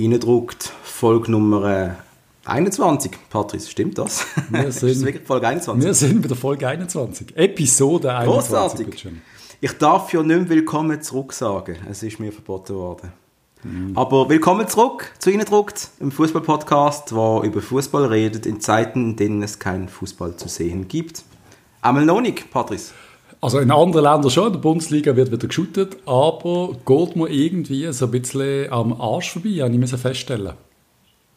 reindruckt, Folge Nummer 21. Patrice, stimmt das? Wir sind, ist wirklich Folge 21? Wir sind bei der Folge 21. Episode 21. Großartig. Ich darf ja nicht mehr willkommen zurück sagen. Es ist mir verboten worden. Mhm. Aber willkommen zurück zu Innendruckt, im Fußball-Podcast, der über Fußball redet in Zeiten, in denen es keinen Fußball zu sehen gibt. Einmal noch nicht, Patrice. Also in anderen Ländern schon, in der Bundesliga wird wieder geschootet, aber geht mir irgendwie so ein bisschen am Arsch vorbei, habe ich feststellen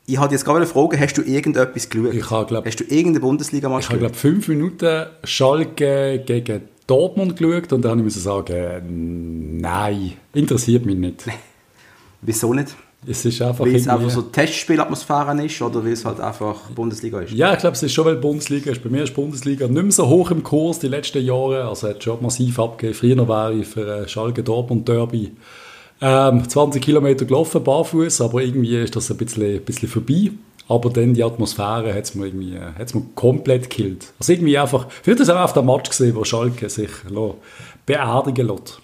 ich hatte jetzt gerade eine Frage, hast du irgendetwas geschaut? Ich habe, glaub, hast du irgendeine Bundesliga-Match Ich habe, glaube fünf Minuten Schalke gegen Dortmund geschaut und dann musste ich sagen, nein, interessiert mich nicht. Wieso nicht? Es ist einfach weil es einfach so Testspielatmosphäre ist oder weil es halt einfach Bundesliga ist? Ja, ich glaube, es ist schon, weil Bundesliga ist. Bei mir ist Bundesliga nicht mehr so hoch im Kurs die letzten Jahre. Also hat schon massiv abgegeben. Früher war ich für Schalke Dortmund Derby ähm, 20 Kilometer gelaufen, barfuß, aber irgendwie ist das ein bisschen, ein bisschen vorbei. Aber dann die Atmosphäre hat es mir irgendwie hat's mir komplett gekillt. Also irgendwie einfach, vielleicht ist auch auf der Match gesehen, wo Schalke sich beerdigen lässt.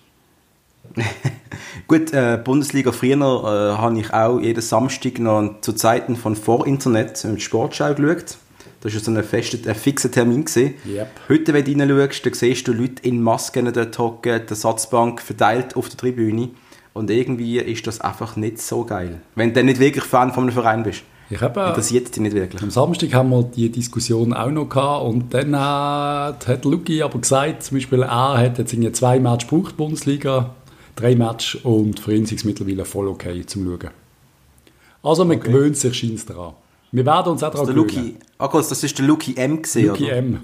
Gut, äh, Bundesliga früher äh, habe ich auch jeden Samstag noch zu Zeiten von vor Internet mit Sportschau geschaut. Das war so ein, fester, ein fixer Termin. Yep. Heute, wenn du reinschaust, dann siehst du Leute in Masken dort hocken, die Satzbank verteilt auf der Tribüne. Und irgendwie ist das einfach nicht so geil. Wenn du nicht wirklich Fan von einem Verein bist. Ich habe, Interessiert dich nicht wirklich. Am Samstag haben wir die Diskussion auch noch gehabt und dann hat, hat Luki aber gesagt, zum Beispiel er hat jetzt irgendwie zwei Matches gebraucht, Bundesliga, drei Matches und für ihn ist es mittlerweile voll okay zum Schauen. Also man okay. gewöhnt sich scheint daran. Wir werden uns auch daran gewöhnen. Ah, kurz, das ist der Luki M gesehen, Luki oder? M.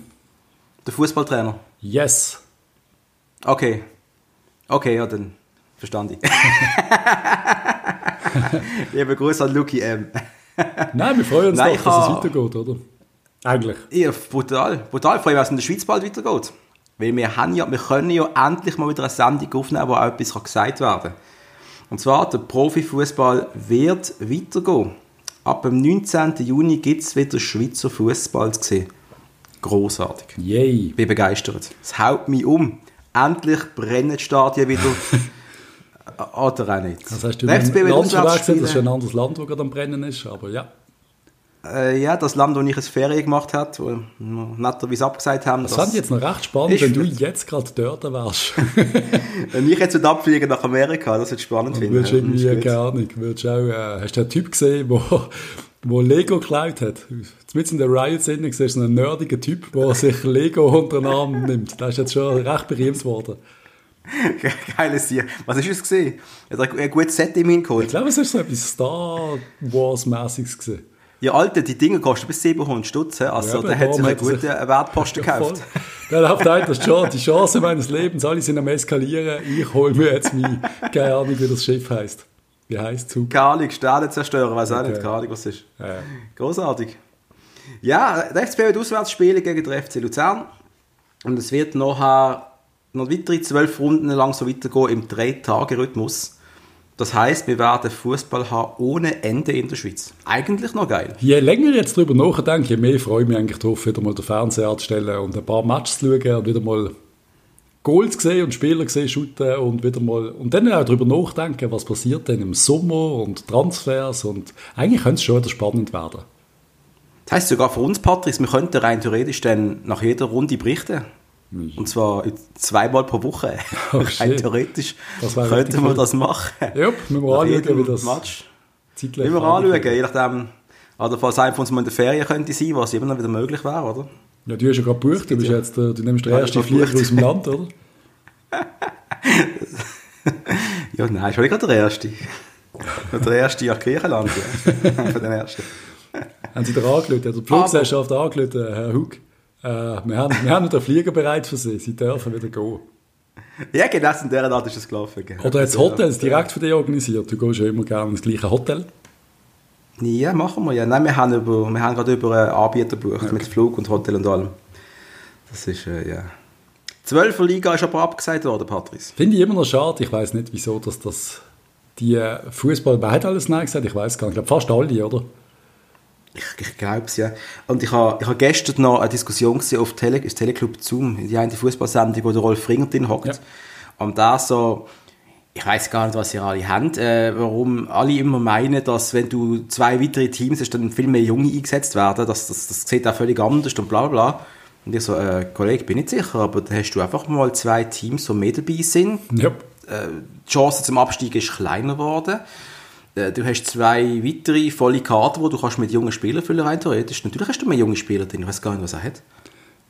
Der Fußballtrainer? Yes. Okay. Okay, ja dann verstand ich. Liebe Grüße an Luki M. Nein, wir freuen uns Nein, doch, dass es weitergeht, oder? Eigentlich. Ja, brutal. Brutal. Vor allem, dass es in der Schweiz bald weitergeht. Weil wir, haben ja, wir können ja endlich mal wieder eine Sendung aufnehmen, wo auch etwas gesagt werden kann. Und zwar, der Profifußball wird weitergehen. Ab dem 19. Juni gibt es wieder Schweizer Fußball zu sehen. Großartig. Yay. Ich bin begeistert. Es haut mich um. Endlich brennen die Stadien wieder. Oder auch nicht. Das heißt, du Nächstes Land das ist ein anderes Land, das gerade am Brennen ist, aber ja. Äh, ja, das Land, wo ich eine Ferien gemacht habe, wo wir netterweise abgesagt haben. Das, fand ich jetzt noch recht spannend, wenn du jetzt gerade dort wärst. wenn ich jetzt abfliegen nach Amerika, das wird spannend finden. Würdest irgendwie, keine Ahnung, würdest auch, äh, hast du einen Typ gesehen, wo, wo Lego geklaut hat? Mit in der Riot-Sendung siehst du einen nerdigen Typ, der sich Lego unter den Arm nimmt. Das ist jetzt schon recht berühmt worden. Geiles Tier. Was hast du gesehen? Er hat ein gutes Set im geholt. Ich glaube, es ist so etwas Star Wars-mäßiges gesehen. Ja, Alter, die Dinge kosten bis 700 Stutz. Also, ja, der hat sich einen guten Wertposten gekauft. Der das schon die Chance meines Lebens. Alle sind am Eskalieren. Ich hole mir jetzt mein, keine Ahnung, wie das Schiff heißt. Wie heißt es? Keine Ahnung, Sterne zerstören, weiß auch okay. nicht. Keine Ahnung, was ist. Ja. Großartig. Ja, der FCB wird Auswärtsspiele gegen den FC Luzern. Und es wird nachher noch weitere zwölf Runden lang so weitergehen im Drei-Tage-Rhythmus. Das heißt, wir werden Fußball haben ohne Ende in der Schweiz. Eigentlich noch geil. Je länger ich jetzt darüber nachdenke, je mehr freue ich mich eigentlich darauf, wieder mal den Fernseher anzustellen und ein paar Matches zu schauen und wieder mal Goals sehen und Spieler sehen, shooten und wieder mal und dann auch darüber nachdenken, was passiert denn im Sommer und Transfers und eigentlich könnte es schon wieder spannend werden. Das heißt sogar für uns, Patrick, wir könnten rein theoretisch dann nach jeder Runde berichten. Und zwar zweimal pro Woche. Oh, Rein theoretisch könnten wir cool. das machen. Ja, müssen wir anschauen, wie das Match. zeitlich Müssen wir anschauen, je nachdem, oder falls einer von uns mal in der Ferien könnte sein, was immer noch wieder möglich wäre, oder? Ja, du hast ja gerade gebucht, du, bist jetzt, du nimmst den ersten Flieger aus dem Land, oder? ja, nein, schon nicht der erste. der erste nach Griechenland, ja. Von den ersten. Haben Sie da angelötet, der Fluggesellschaft angelötet, Herr Hug? Äh, wir, haben, wir haben den Flieger bereit für sie. Sie dürfen wieder gehen. Ja, genau in dieser Art ist es gelaufen. Oder jetzt Hotels direkt für dich organisiert. Du gehst ja immer gerne ins gleiche Hotel. Ja, machen wir ja. Nein, wir haben, über, wir haben gerade über einen Anbieter gebucht, okay. mit Flug und Hotel und allem. Das ist, äh, ja. Zwölfer Liga ist aber abgesagt worden, Patrice. Finde ich immer noch schade. Ich weiß nicht, wieso dass das die Fußball, wer hat alles Nein gesagt? Ich weiß gar nicht. Ich glaube fast alle, oder? Ich, ich glaube es, ja. Und ich habe ich ha gestern noch eine Diskussion gesehen auf Tele, Teleclub Zoom, die eine Fußballsendung, wo der Rolf Ringer drin hockt. Ja. Und da so, ich weiß gar nicht, was ihr alle habt, äh, warum alle immer meinen, dass wenn du zwei weitere Teams hast, dann viel mehr Junge eingesetzt werden. Das, das, das sieht auch völlig anders und bla bla. Und ich so, äh, Kollege, bin nicht sicher, aber da hast du einfach mal zwei Teams, die mehr dabei sind. Ja. Äh, die Chance zum Abstieg ist kleiner geworden. Äh, du hast zwei weitere volle Karten, wo du kannst mit jungen Spielern füllen rein theoretisch. Natürlich hast du mehr junge Spieler drin, ich weiß gar nicht, was er hat.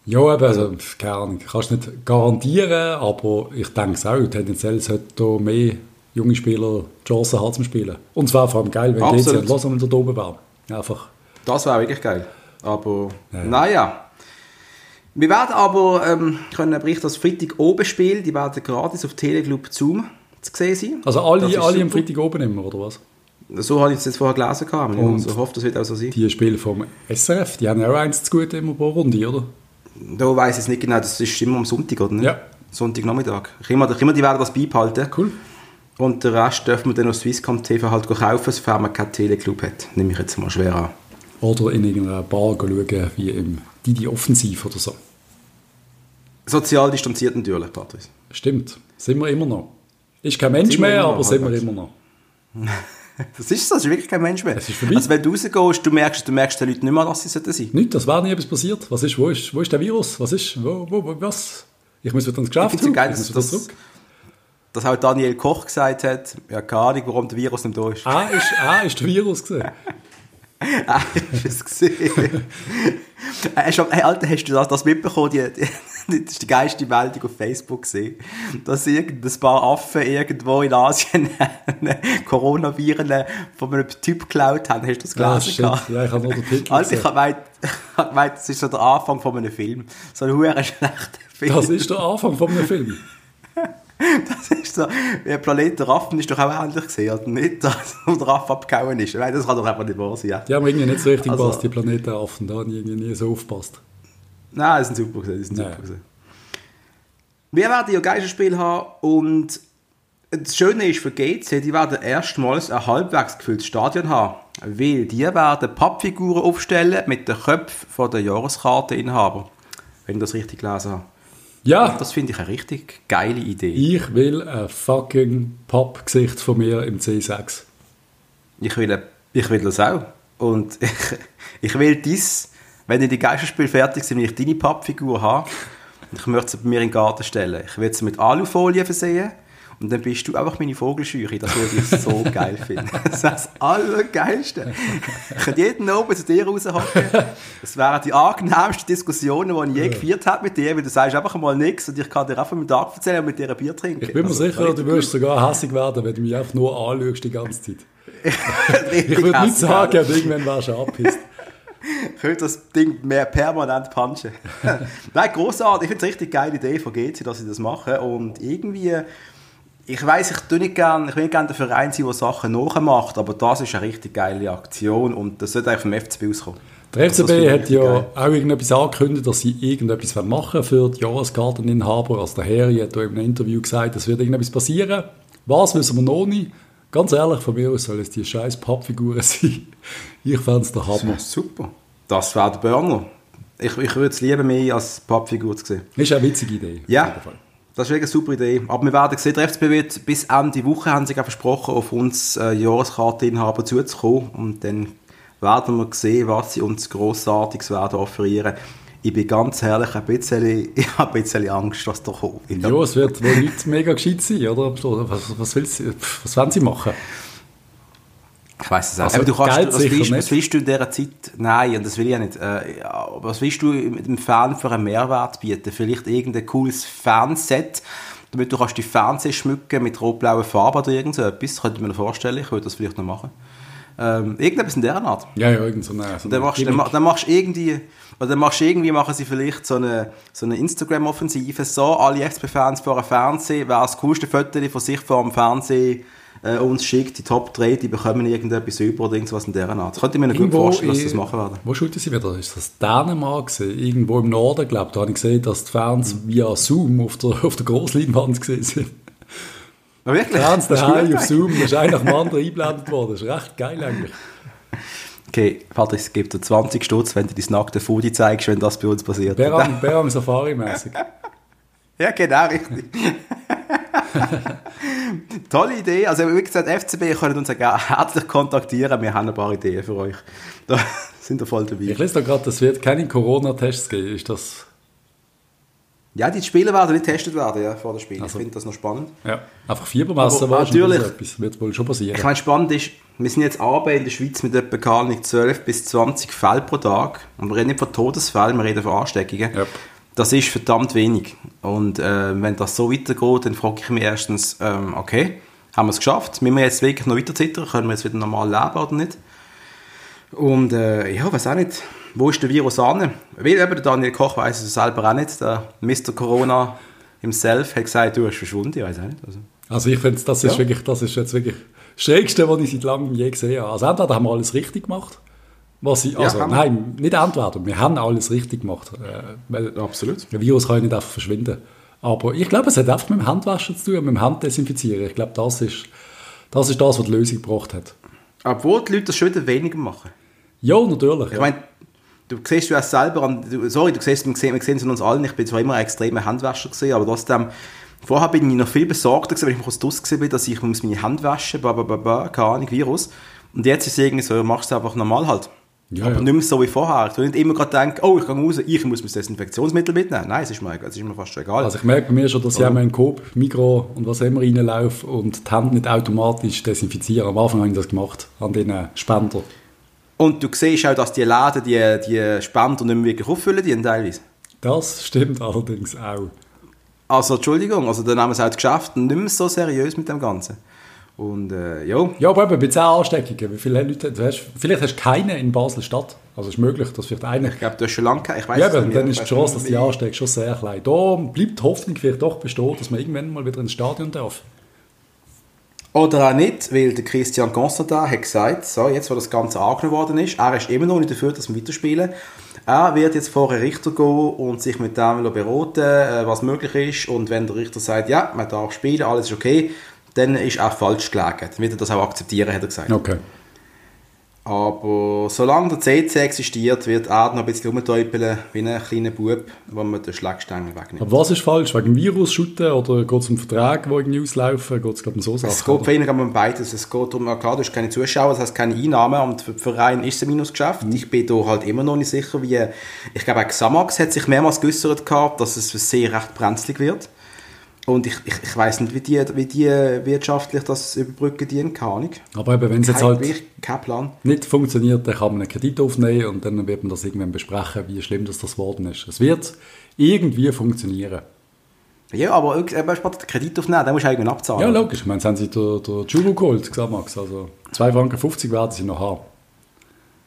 Ja, aber also, keine Ahnung, kannst nicht garantieren, aber ich denke es auch, tendenziell sollte mehr junge Spieler die Chance haben zum Spielen. Und wäre vor allem geil, wenn Absolut. GC und Lausanne da oben wären. Einfach. Das wäre wirklich geil. Aber, naja. Wir werden aber ähm, können berichten, dass Freitag oben Spiel, die werden gratis auf Teleclub Zoom zu sehen sein. Also alle, alle am super. Freitag oben immer, oder was? So habe ich es jetzt vorher gelesen. Gehabt. Und ich hoffe, das wird auch so sein. Die Spiele vom SRF, die haben ja auch eins zu gut immer pro Runde, oder? Da weiß ich es nicht genau, das ist immer am Sonntag, oder nicht? Ja. Sonntagnachmittag. Ich immer, ich immer, die werden das beibehalten. Cool. Und den Rest dürfen wir dann auf Swisscom TV halt kaufen, sofern man keinen Teleclub hat. Nehme ich jetzt mal schwer an. Oder in irgendeiner Bar schauen, wie im Didi Offensiv oder so. Sozial distanziert natürlich, Patrice. Stimmt, sind wir immer noch. Ist kein Mensch mehr, noch, aber sind wir immer noch. Das ist so, das ist wirklich kein Mensch mehr. Es ist. Also wenn du rausgehst, du merkst, du merkst den Leuten nicht mehr, dass sie sollten sein. Nicht, das wäre nie etwas passiert. Was ist, wo, ist, wo ist der Virus? Was ist, wo, wo, wo was? Ich muss wieder ins Geschäft Ich geil, ich muss wieder dass, dass auch Daniel Koch gesagt hat, ja, keine Ahnung, warum der Virus nicht da ist. Ah, ist, ah, ist der Virus gesehen. Ah, du es gesehen? Äh, hey, Alter, hast du das, das mitbekommen? Die, die, das ist die geilste Meldung auf Facebook gesehen. Dass irgendein paar Affen irgendwo in Asien Coronaviren von einem Typ geklaut haben. Hast du das Ah, gelesen? gehabt? Ja, ich habe nur den Titel Alter, ich habe gemeint, ich hab gemeint, das ist so der Anfang von einem Film. So ein huere schlechter Film. Das ist der Anfang von einem Film. Das ist so, der Planet der Raffen ist doch auch ähnlich gesehen, oder nicht, dass der Raff abgehauen ist. Das kann doch einfach nicht wahr sein. Ja. Die haben irgendwie nicht so richtig Also- gepasst, die Planetaffen. Da haben irgendwie nie so aufgepasst. Nein, das sind super gesehen, das sind super gesehen. Wir werden ja Geisterspiel haben und das Schöne ist für GC, die werden erstmals ein halbwegs gefülltes Stadion haben, weil die werden Pappfiguren aufstellen mit den Köpfen der Jahreskarteninhaber, wenn ich das richtig gelesen habe. Ja, Das finde ich eine richtig geile Idee. ich will ein fucking Pappgesicht von mir im C6. Ich will, ich will das auch. Und ich, ich will dies, wenn ich die Geisterspiel fertig sind, will ich deine Pappfigur haben. Und ich möchte sie bei mir in den Garten stellen. Ich will sie mit Alufolie versehen. Und dann bist du einfach meine Vogelscheuche. Das würde ich so geil finden. Das ist das Allergeilste. Ich könnte jeden oben zu dir raushocken. Das wären die angenehmsten Diskussionen, die ich je geführt habe mit dir, weil du sagst einfach mal nichts und ich kann dir einfach mit Tag erzählen und mit dir ein Bier trinken. Ich bin mir Also, sicher, du wirst sogar hässig werden, wenn du mich einfach nur anschaust die ganze Zeit. Ich würde nicht sagen, aber irgendwann wärst du angepisst. Ich könnte das Ding mehr permanent punchen. Nein, großartig. Ich finde es eine richtig geile Idee von GC, dass sie das machen. Und irgendwie, ich weiß, ich tue nicht gern, ich will nicht gerne der Verein sein, der Sachen nachmacht, aber das ist eine richtig geile Aktion und das sollte eigentlich vom FCB auskommen. Der Also FCB ich hat ja geil. auch irgendetwas angekündigt, dass sie irgendetwas machen für die Jahreskarteninhaber. Also der Harry hat da in einem Interview gesagt, es wird irgendetwas passieren. Was, wissen wir noch nicht. Ganz ehrlich, von mir aus soll es die scheiß Pappfiguren sein. Ich fände es der Hammer. Super. Das wäre der Burner. Ich, ich würde es lieber mehr als Pappfigur zu sehen. Ist eine witzige Idee. Ja, das ist wirklich eine super Idee. Aber wir werden sehen, der FCB wird bis Ende Woche, haben sie versprochen, auf uns äh, Jahreskarteninhaber zuzukommen. Und dann werden wir sehen, was sie uns Grossartiges werden offerieren. Ich bin ganz ehrlich ein bisschen, ich habe ein bisschen Angst, was da kommt. Ja, es wird wohl nicht mega gescheit sein, oder? Was, was, willst, was wollen sie machen? Ich weiß es auch. Also aber du kannst, Geld was, willst, nicht. was willst du in dieser Zeit? Nein, und das will ich ja nicht. Äh, ja, was willst du mit dem Fan für einen Mehrwert bieten? Vielleicht irgendein cooles Fanset, damit du kannst die Fernseher schmücken mit rot-blauer Farbe oder irgend so etwas. Könnte ich mir vorstellen. Ich würde das vielleicht noch machen. Ähm, irgendetwas in dieser Art. Ja, ja, irgend so eine, so dann machst, dann, dann machst du irgendwie, oder dann machst irgendwie, machen sie vielleicht so eine, so eine Instagram-Offensive, so, alle FCB-Fans vor einem Fernsehen, wer das coolste Foto von sich vor dem Fernsehen äh, uns schickt, die Top 3, die bekommen irgendetwas über oder irgendwas in dieser Art. Das könnte ich mir noch gut Irgendwo vorstellen, dass sie das machen werden. Wo shooten sie wieder? Ist das Dänemark gewesen? Irgendwo im Norden, glaube ich. Da habe ich gesehen, dass die Fans via Zoom auf der, auf der Grossleinwand gesehen sind. Aber wirklich? Ist daheim auf Zoom, das ist einer nach dem anderen eingeblendet worden. Das ist recht geil eigentlich. Okay, Patrick, es gibt dir 20 Stutz, wenn du dein nackte Foodie zeigst, wenn das bei uns passiert. Berang, Berang Safari-mäßig. Ja, genau, richtig. Tolle Idee. Also, wie gesagt, FCB können uns ja herzlich kontaktieren. Wir haben ein paar Ideen für euch. Da sind wir voll dabei. Ich lese da gerade, es wird keine Corona-Tests geben. Ist das... Ja, die Spieler werden nicht getestet werden ja, vor dem Spiel. Also, ich finde das noch spannend. Ja, einfach Fiebermesser war natürlich, etwas. Wird wohl schon passieren. Ich meine, spannend ist, wir sind jetzt Arbeit in der Schweiz mit etwa gar nicht 12 bis 20 Fällen pro Tag. Und wir reden nicht von Todesfällen, wir reden von Ansteckungen. Yep. Das ist verdammt wenig. Und äh, wenn das so weitergeht, dann frage ich mich erstens, ähm, okay, haben wir es geschafft? Müssen wir jetzt wirklich noch weiter zittern? Können wir jetzt wieder normal leben oder nicht? Und äh, ja, weiß auch nicht, wo ist der Virus an? Weil eben Daniel Koch weiß es selber auch nicht. Der Mr. Corona himself hat gesagt, du hast verschwunden, ich weiß auch nicht. Also, also ich finde, das ist ja. wirklich, das ist jetzt wirklich das Schrägste, was ich seit langem je gesehen habe. Also entweder haben wir alles richtig gemacht, was ich, also ja, nein, nicht entweder, wir haben alles richtig gemacht. Äh, weil Absolut. Der Virus kann ja nicht einfach verschwinden. Aber ich glaube, es hat einfach mit dem Handwaschen zu tun, mit dem Handdesinfizieren. Ich glaube, das ist, das ist das, was die Lösung gebracht hat. Obwohl die Leute das schon wieder weniger machen. Ja, natürlich. Ich ja. meine, du siehst du auch selber du, sorry, du siehst, wir sehen, wir sehen es an uns allen, ich bin zwar immer ein extremer Handwäscher gewesen, aber trotzdem, vorher bin ich noch viel besorgter gewesen, wenn ich kurz draus bin, dass ich muss meine Hände waschen, bla, bla, bla, bla, keine Ahnung, Virus. Und jetzt ist es irgendwie so, machst du es einfach normal halt. Ja, aber ja. nicht mehr so wie vorher. Ich will nicht immer gerade denken, oh, ich gehe raus, ich muss mir das Desinfektionsmittel mitnehmen. Nein, es ist mir, es ist mir fast schon egal. Also ich merke mir schon, dass ich auch in Coop, Migro und was immer reinlaufe und die Hände nicht automatisch desinfizieren. Am Anfang habe ich das gemacht, an den Spender. Und du siehst auch, dass die Läden die, die Spender nicht mehr wirklich auffüllen, die teilweise. Das stimmt allerdings auch. Also, Entschuldigung, also dann haben wir es auch das Geschäft nicht mehr so seriös mit dem Ganzen. Und äh, ja. Ja, aber eben bei 10 Ansteckungen, wie viele Leute du hast, vielleicht hast du keine in Basel-Stadt. Also es ist möglich, dass vielleicht eine... Ich glaube, du hast schon lange keine, ich weiß Ja, aber dann ist die Chance, dass die ansteckst, schon sehr klein. Da bleibt die Hoffnung vielleicht doch bestehen, dass man irgendwann mal wieder ins Stadion darf. Oder auch nicht, weil der Christian Constantin hat gesagt, so, jetzt wo das Ganze angenommen worden ist, er ist immer noch nicht dafür, dass wir weiterspielen. Er wird jetzt vor einen Richter gehen und sich mit dem beraten, äh, was möglich ist. Und wenn der Richter sagt, ja, man darf spielen, alles ist okay, dann ist er falsch gelegen. Dann wird er das auch akzeptieren, hat er gesagt. Okay. Aber solange der CC existiert, wird er noch ein bisschen rumtäupeln wie ein kleiner Bub, wo man den Schlagstängel wegnimmt. Aber was ist falsch? Wegen Virus shooten oder geht es um Verträge, die irgendwie auslaufen? Geht es um so Sachen? Es geht für ihn um beides. Es geht darum, klar, du hast keine Zuschauer, das heißt keine Einnahmen und für den Verein ist es ein Minusgeschäft. Mhm. Ich bin da halt immer noch nicht sicher, wie... Ich glaube, auch Xamax hat sich mehrmals geäußert gehabt, dass es sehr recht brenzlig wird. Und ich, ich, ich weiß nicht, wie die, wie die wirtschaftlich das überbrücken, die keine Ahnung. Aber eben, wenn es jetzt halt kein Plan. nicht funktioniert, dann kann man einen Kredit aufnehmen und dann wird man das irgendwann besprechen, wie schlimm das, das geworden ist. Es wird irgendwie funktionieren. Ja, aber eben, den Kredit aufnehmen, den musst du irgendwann abzahlen. Ja, logisch. Ich meine, jetzt haben sie der, der Juro geholt, gesagt, Max. Also 2,50 Franken werden sie noch haben.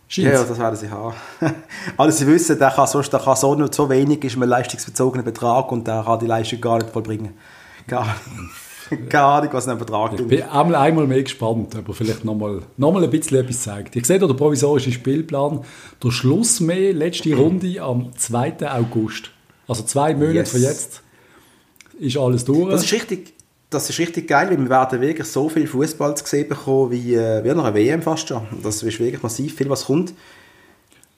Scheint's. Ja, das werden sie haben. also sie wissen, der kann, sonst, der kann so, nur so wenig ist ein leistungsbezogener Betrag und der kann die Leistung gar nicht vollbringen. Gar, keine Ahnung, was ein Betrag ist. Ich bin einmal, einmal mehr gespannt, aber vielleicht nochmal noch mal ein bisschen etwas zeigt. Ich sehe da den provisorischen Spielplan. Der Schluss mehr, letzte Runde am 2. August. Also zwei Monate yes. von jetzt ist alles durch. Das ist richtig das ist richtig geil, weil wir werden wirklich so viel Fußball zu sehen bekommen wie, äh, wie nach einer WM fast schon. Das ist wirklich massiv viel, was kommt.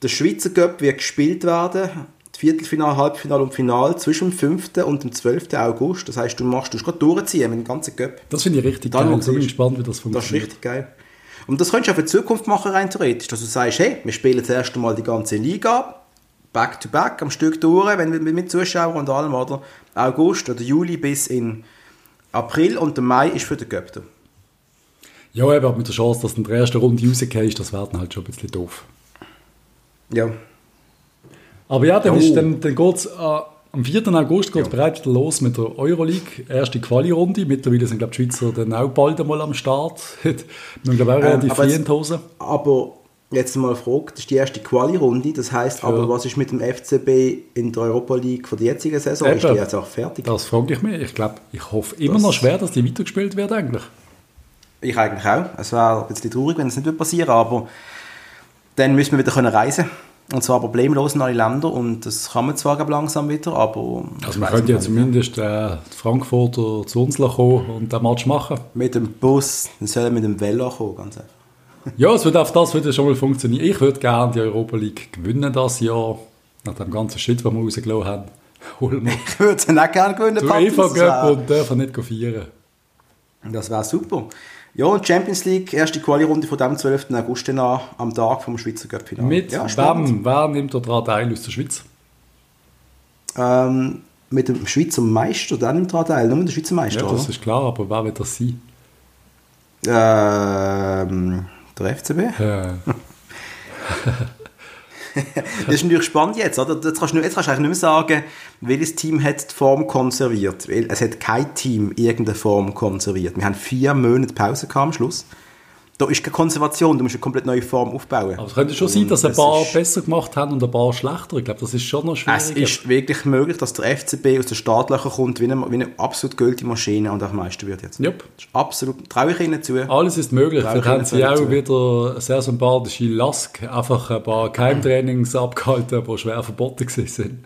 Der Schweizer Cup wird gespielt werden, das Viertelfinale, Halbfinale und Finale zwischen dem 5. und dem 12. August. Das heißt, du machst du gerade durchziehen mit dem ganzen Cup. Das finde ich richtig Dann geil. Ich bin gespannt, wie das funktioniert. Das ist richtig geil. Und das könntest du auch für die Zukunft machen, rein theoretisch. Dass du sagst, hey, wir spielen zuerst einmal die ganze Liga, back to back, am Stück durch, wenn wir mit Zuschauern und allem, oder? August oder Juli bis in April und der Mai ist für den Göpter. Ja, aber mit der Chance, dass du in der ersten Runde rausgehst, das wäre dann halt schon ein bisschen doof. Ja. Aber ja, dann, oh. dann, dann geht es äh, am 4. August geht ja. bereits los mit der Euroleague, erste Quali-Runde. Mittlerweile sind glaube die Schweizer dann auch bald einmal am Start. Wir haben glaube auch ähm, relativ ähm, in die Hose. Aber Jetzt mal Frage, das ist die erste Quali-Runde, das heisst, aber was ist mit dem FCB in der Europa League von der jetzigen Saison? Eben, ist die jetzt auch fertig? Das frage ich mich. Ich glaube, ich hoffe immer das, noch schwer, dass die weitergespielt wird eigentlich. Ich eigentlich auch. Es wäre ein bisschen traurig, wenn es nicht passieren würde, aber dann müssen wir wieder können reisen und zwar problemlos in alle Länder und das kann man zwar langsam wieder, aber... Also man könnte ja zumindest äh, Frankfurter zu uns kommen und den Match machen. Mit dem Bus, dann sollen mit dem Velo kommen, ganz einfach ja, es wird auf das würde schon mal funktionieren. Ich würde gerne die Europa League gewinnen das Jahr, nach dem ganzen Shit, den wir rausgelassen haben. Ich würde es auch gerne gewinnen, Du Eva Göpp und dürfen nicht feiern. Das wäre super. Ja, und Champions League, erste Quali-Runde von dem 12. August an, am Tag vom Schweizer cup Mit ja, wem? Wer nimmt daran teil aus der Schweiz? Ähm, mit dem Schweizer Meister, der nimmt daran teil, nur mit dem Schweizer Meister, Ja, das oder? ist klar, aber wer wird das sein? Ähm, der FCB? Ja. das ist natürlich spannend jetzt, oder? Jetzt kannst, du, jetzt kannst du eigentlich nicht mehr sagen, welches Team hat die Form konserviert. Weil es hat kein Team irgendeine Form konserviert. Wir haben vier Monate Pause am Schluss da ist keine Konservation, du musst eine komplett neue Form aufbauen. Aber es könnte schon sein, dass ein paar besser gemacht haben und ein paar schlechter. Ich glaube, das ist schon noch schwierig. Es ist wirklich möglich, dass der FCB aus den Startlöchern kommt wie eine, wie eine absolut gültige Maschine und auch Meister wird jetzt. Yep. absolut, traue ich ihnen zu. Alles ist möglich. Vielleicht haben sie auch zu. wieder sehr sympathische Lask, einfach ein paar Keimtrainings abgehalten, die schwer verboten sind.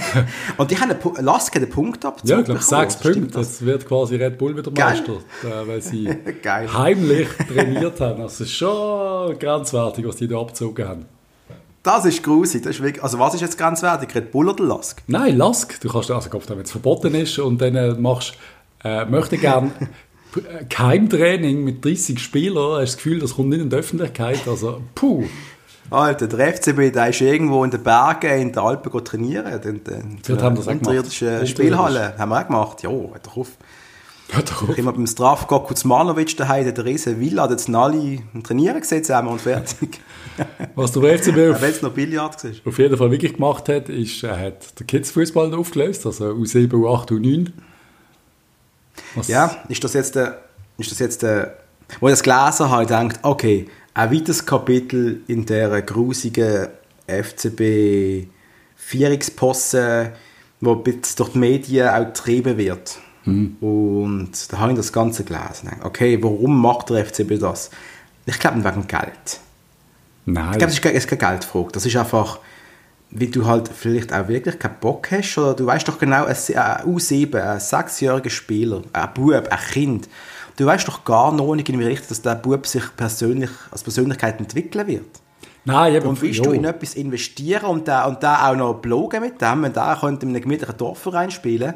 und die haben eine, Lask einen Punkt ab. Ja, ich glaube sechs Punkte. Das wird quasi Red Bull wieder Meister, Geil. weil sie heimlich trainiert haben. Das ist schon grenzwertig, was die da abgezogen haben. Das ist grusig. Das ist wirklich, also was ist jetzt grenzwertig? Red Bull oder Lask? Nein, Lask. Du kannst, also wenn es verboten ist und dann äh, machst, äh, möchte gerne Keimtraining mit 30 Spielern, hast du das Gefühl, das kommt nicht in die Öffentlichkeit. Also, puh. Alter, der FCB, der ist irgendwo in den Bergen, in den Alpen trainieren. In, in, in haben das unterirdischen Spielhalle. Haben wir auch gemacht. Ja, hört doch auf. Hört doch auf. Immer beim Strafko Kuzmanovic daheim, der riesen Villa, sind alle trainieren gesehen zusammen und fertig. Was der FCB auf, noch Billard auf jeden Fall wirklich gemacht hat, ist, er hat den Kids-Fußball aufgelöst, also U7, U8, U9. Was? Ja, ist das jetzt der, ist das jetzt der, wo ich das gelesen habe, denkt, okay, ein weiteres Kapitel in der grusigen FCB Vierungsposse, wo durch die Medien auch getrieben wird. Mhm. Und da habe ich das Ganze gelesen. Okay, warum macht der FCB das? Ich glaube nicht wegen Geld. Nein. Ich glaube, es ist keine Geldfrage. Das ist einfach, weil du halt vielleicht auch wirklich keinen Bock hast. Oder du weißt doch genau, ein U7, ein sechsjähriger Spieler, ein Bub, ein Kind, du weißt doch gar noch nicht in wie richtig, dass der Bub sich persönlich, als Persönlichkeit entwickeln wird. Nein, eben, und willst du in etwas investieren und da und da auch noch blogen mit dem, da könnte in einem gemütlichen Dorfverein spielen,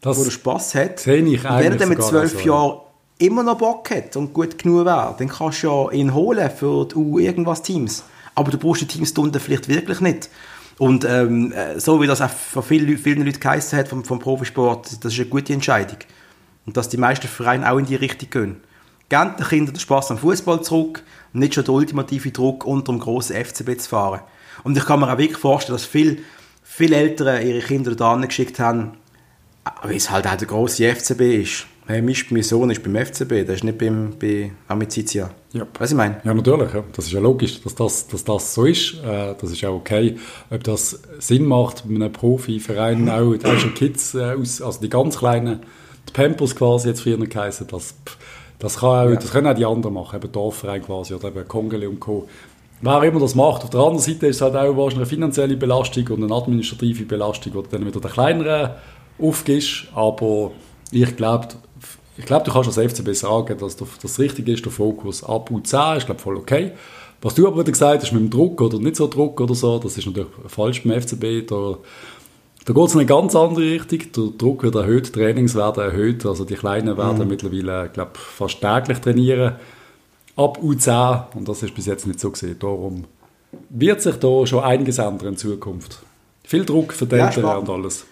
das wo er Spass hat. Sehe ich und wenn er dann mit zwölf Jahren immer noch Bock hat und gut genug wäre, dann kannst du ja ihn holen für die U irgendwas Teams. Aber du brauchst die Teams unten vielleicht wirklich nicht. Und ähm, äh, so wie das auch von vielen, vielen Leuten geheißen hat vom, vom Profisport, das ist eine gute Entscheidung. Und dass die meisten Vereine auch in die Richtung gehen. Gebt den Kindern den Spass am Fußball zurück und nicht schon den ultimativen Druck unter dem grossen FCB zu fahren. Und ich kann mir auch wirklich vorstellen, dass viele, viele Eltern ihre Kinder da geschickt haben, weil es halt auch der grosse FCB ist. Hey, mein Sohn ist beim FCB, der ist nicht beim, bei Amicizia. Ja. Was ich meine? Ja, natürlich. Ja. Das ist ja logisch, dass das, dass das so ist. Äh, das ist auch okay. Ob das Sinn macht, bei einem Profiverein auch, schon Kids äh, aus, also die ganz Kleinen, die Pampers quasi jetzt früher geheißen, das, das, kann auch, ja. das können auch die anderen machen, eben Dorfverein quasi oder eben Kongele und Co. Wer immer das macht. Auf der anderen Seite ist es halt auch wahrscheinlich eine finanzielle Belastung und eine administrative Belastung, die dann wieder der kleineren aufgibst, aber ich glaube, ich glaube, du kannst als FCB sagen, dass das richtig ist, der Fokus ab U10 ist, glaube voll okay. Was du aber wieder gesagt hast mit dem Druck oder nicht so Druck oder so, das ist natürlich falsch beim FCB. Da, da geht es in eine ganz andere Richtung. Der Druck wird erhöht, Trainings werden erhöht. Also die Kleinen werden mhm. mittlerweile, glaube fast täglich trainieren. Ab U10 und das ist bis jetzt nicht so gesehen. Darum wird sich da schon einiges ändern in Zukunft. Viel Druck für die ja, Eltern und alles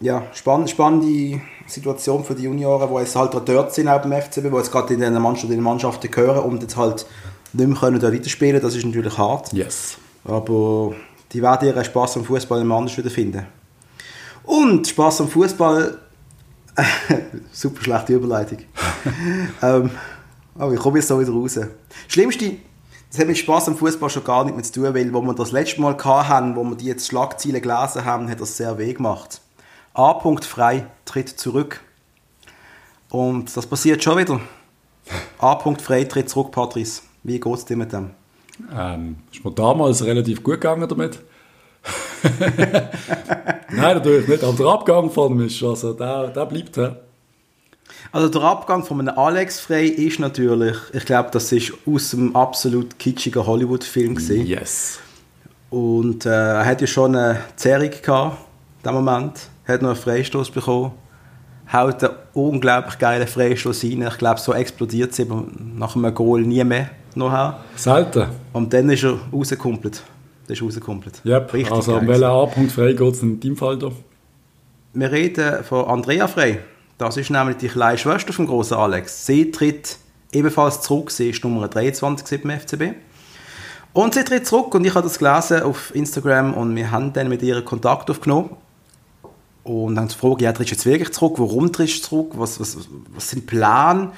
ja, spannend, spannende Situation für die Junioren, die jetzt halt dort sind auch beim FCB, die jetzt gerade in den Mannschaften, in den Mannschaften gehören und jetzt halt nicht mehr können da weiterspielen Das ist natürlich hart. Yes. Aber die werden ihren Spaß am Fußball immer anders wieder finden. Und Spaß am Fußball, super schlechte Überleitung. ähm, aber ich komme jetzt so wieder raus. Schlimmste, das hat mit Spaß am Fußball schon gar nicht mehr zu tun, weil wo wir das letzte Mal hatten, wo wir die jetzt Schlagziele gelesen haben, hat das sehr weh gemacht. A. Frei tritt zurück. Und das passiert schon wieder. A. Frei tritt zurück, Patrice. Wie geht es dir mit dem? Ähm, ist mir damals relativ gut gegangen damit. Nein, natürlich nicht. Aber der Abgang von ist, also der, der bleibt. Ja. Also der Abgang von einem Alex Frey ist natürlich, ich glaube, das ist aus einem absolut kitschigen Hollywood-Film gesehen. Yes. Und äh, er hat ja schon eine Zerrung gehabt in dem Moment. Hat noch einen Freistoß bekommen. Haut einen unglaublich geilen Freistoß rein. Ich glaube, so explodiert sie nach einem Goal nie mehr. Nachher. Selten. Und dann ist er rausgekumpelt. Das ist rausgekumpelt. Yep. Richtig also, an welchen A-Punkt frei geht es in deinem Fall da? Wir reden von Andrea Frey. Das ist nämlich die kleine Schwester vom großen Alex. Sie tritt ebenfalls zurück. Sie ist Nummer 23 beim FCB. Und sie tritt zurück und ich habe das gelesen auf Instagram und wir haben dann mit ihr Kontakt aufgenommen und haben gefragt, ja, trittst du jetzt wirklich zurück? Warum trittst du zurück? Was, was, was sind die Pläne?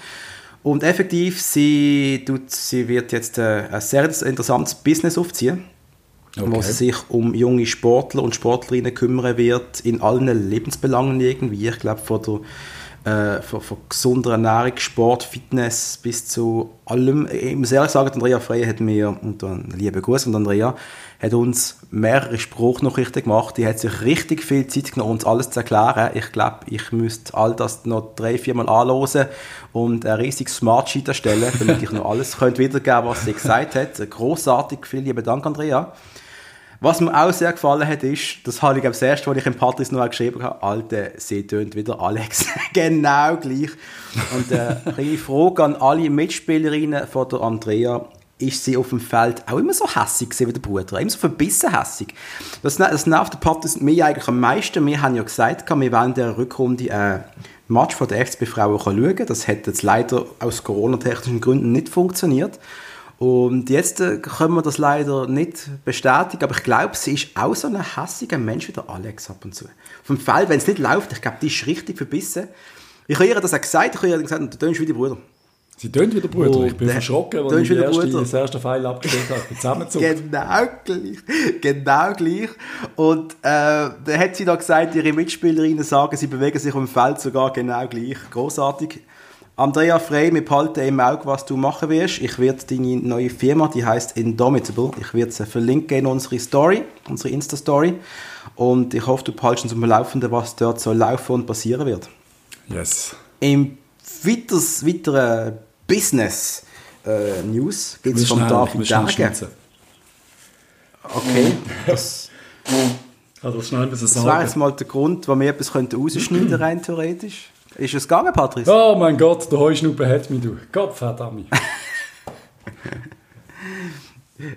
Und effektiv, sie, tut, sie wird jetzt äh, ein sehr interessantes Business aufziehen, okay. wo sie sich um junge Sportler und Sportlerinnen kümmern wird, in allen Lebensbelangen irgendwie. Ich glaube, von der äh, von, von gesunder Ernährung, Sport, Fitness bis zu allem. Ich muss ehrlich sagen, Andrea Frey hat mir, und dann liebe Gruß und Andrea, hat uns mehrere Spruchnachrichten gemacht. Die hat sich richtig viel Zeit genommen, uns alles zu erklären. Ich glaube, ich müsste all das noch drei, vier Mal anhören und ein riesiges Smartsheet erstellen, damit ich noch alles könnte wiedergeben was sie gesagt hat. Großartig, vielen lieben Dank, Andrea. Was mir auch sehr gefallen hat, ist, das habe ich das erste, was ich im Patrice noch geschrieben habe, Alter, sie tönt wieder Alex. genau gleich. Und äh, eine Frage an alle Mitspielerinnen von der Andrea. Ist sie auf dem Feld auch immer so hässig wie der Bruder? Immer so verbissen hässig? Das, das nervt der Patrice mir eigentlich am meisten. Wir haben ja gesagt, wir wollen in der Rückrunde ein Match von der FCB-Frauen schauen. Das hat jetzt leider aus Corona-technischen Gründen nicht funktioniert. Und jetzt äh, können wir das leider nicht bestätigen, aber ich glaube, sie ist auch so ein hässiger Mensch wie der Alex ab und zu. Vom Fall, wenn es nicht läuft, ich glaube, die ist richtig verbissen. Ich habe ihr das auch gesagt, ich habe ihr gesagt, du tönst wie der Bruder. Sie tönt wie der Bruder. ich bin verschrocken, als ich erste, das erste Pfeil abgestellt habe. Zusammengezogen. genau gleich. Genau gleich. Und äh, dann hat sie da gesagt, ihre Mitspielerinnen sagen, sie bewegen sich um Feld sogar genau gleich. Großartig. Andrea Frey, wir behalten im Auge, was du machen wirst. Ich werde deine neue Firma, die heißt Indomitable, ich werde sie verlinken in unsere Story, unsere Insta-Story. Und ich hoffe, du behaltest uns am Laufenden, was dort so laufen und passieren wird. Yes. Im weiters, weiteren Business äh, News geht es vom David Dage. Okay, das... Also schnell das wäre jetzt mal der Grund, warum wir etwas rausschneiden könnten, rein theoretisch. Ist es gegangen, Patrice? Oh mein Gott, der Heuschnuppe hat mich, du. Gott verdammt.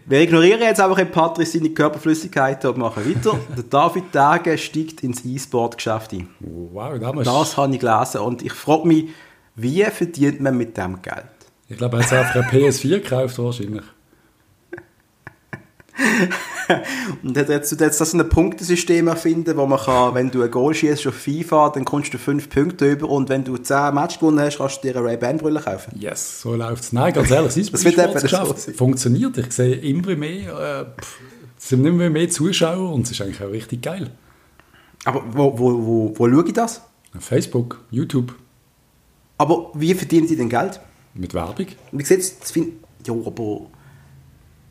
Wir ignorieren jetzt einfach Patrice seine Körperflüssigkeiten und machen weiter. der David Tage steigt ins E-Sport-Geschäft ein. Wow, das, das habe ich gelesen und ich frage mich, wie verdient man mit dem Geld? Ich glaube, er hat einfach eine PS4 gekauft wahrscheinlich. und jetzt, jetzt das ein Punktesystem erfinden, wo man kann, wenn du ein Goal schießt auf FIFA, dann kommst du 5 Punkte über und wenn du 10 Matches gewonnen hast, kannst du dir eine Ray-Ban-Brille kaufen. Yes, so läuft es. Nein, ganz ehrlich, das wird eben so funktioniert. Ich sehe immer mehr, äh, es sind immer mehr Zuschauer und es ist eigentlich auch richtig geil. Aber wo, wo, wo, wo schaue ich das? Facebook, YouTube. Aber wie verdienen die denn Geld? Mit Werbung. Und ich sehe jetzt, ja, aber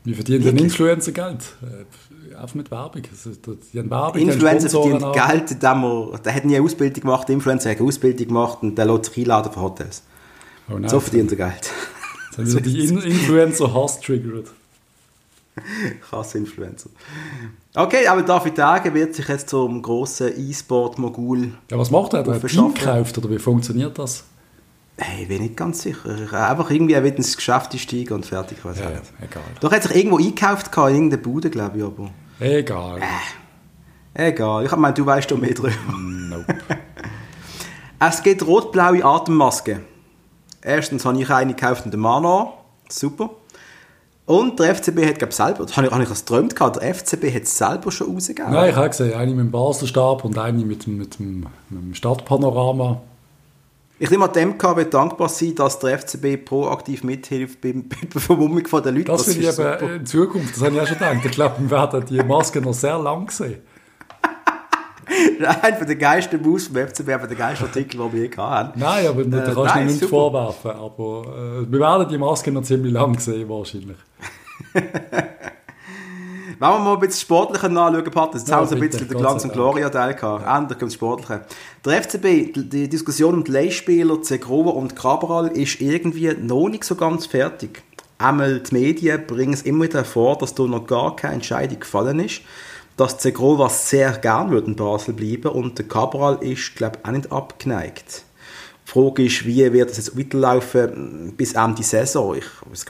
wie verdient ein Influencer Geld? Äh, auch mit Werbung. Also, die haben Werbung Influencer verdient an. Geld, indem er, der hat nie Ausbildung gemacht, Influencer hat eine Ausbildung gemacht und der lässt sich einladen für Hotels. Oh nein, so verdient er Geld. Jetzt haben wir die In Influencer Hass triggert. Hass-Influencer. Okay, aber David Tage wird sich jetzt zum grossen E-Sport-Mogul. Ja, was macht er? Hat er ein gekauft oder wie funktioniert das? Hey, ich bin nicht ganz sicher. Einfach irgendwie er wird ins Geschäft steigen und fertig. Was ja, egal. Doch hat sich irgendwo eingekauft in irgendeiner Bude, glaube ich. Aber. Egal. Äh, egal. Ich meine, du weißt doch mehr drüber. Nope. es gibt rot-blaue Atemmasken. Erstens habe ich eine gekauft in der Mana. Super. Und der FCB hat, glaube ich, selber, das habe ich, habe ich das geträumt der FCB hat es selber schon rausgegeben. Nein, ich habe gesehen, eine mit dem Baselsstab und eine mit, mit, mit, mit dem Stadtpanorama. Ich nehme an dem KW dankbar sein, dass der FCB proaktiv mithilft bei der Vermummung der Leute. Das, das finde ich eben in Zukunft, das habe ich auch schon gedacht. Ich glaube, wir werden die Maske noch sehr lang sehen. Einer von den geilsten Moves vom FCB, aber der geilste Artikel, den wir je hatten. Nein, aber äh, da kannst du nein, nicht super. vorwerfen. Aber äh, wir werden die Maske noch ziemlich lang sehen, wahrscheinlich. Wenn wir mal ein bisschen sportlicher anschauen, Pat, jetzt ja, haben wir ein bisschen den Glanz und Gloria Teil gehabt. Endlich kommt Sportliche. Der FCB, die Diskussion um die Leihspieler Zegrova und Cabral ist irgendwie noch nicht so ganz fertig. Einmal die Medien bringen es immer wieder vor, dass da noch gar keine Entscheidung gefallen ist. dass Zegrova sehr gern würde in Basel bleiben und der Cabral ist, glaube ich, auch nicht abgeneigt. Die Frage ist, wie wird das jetzt weiterlaufen bis Ende Saison? Ich,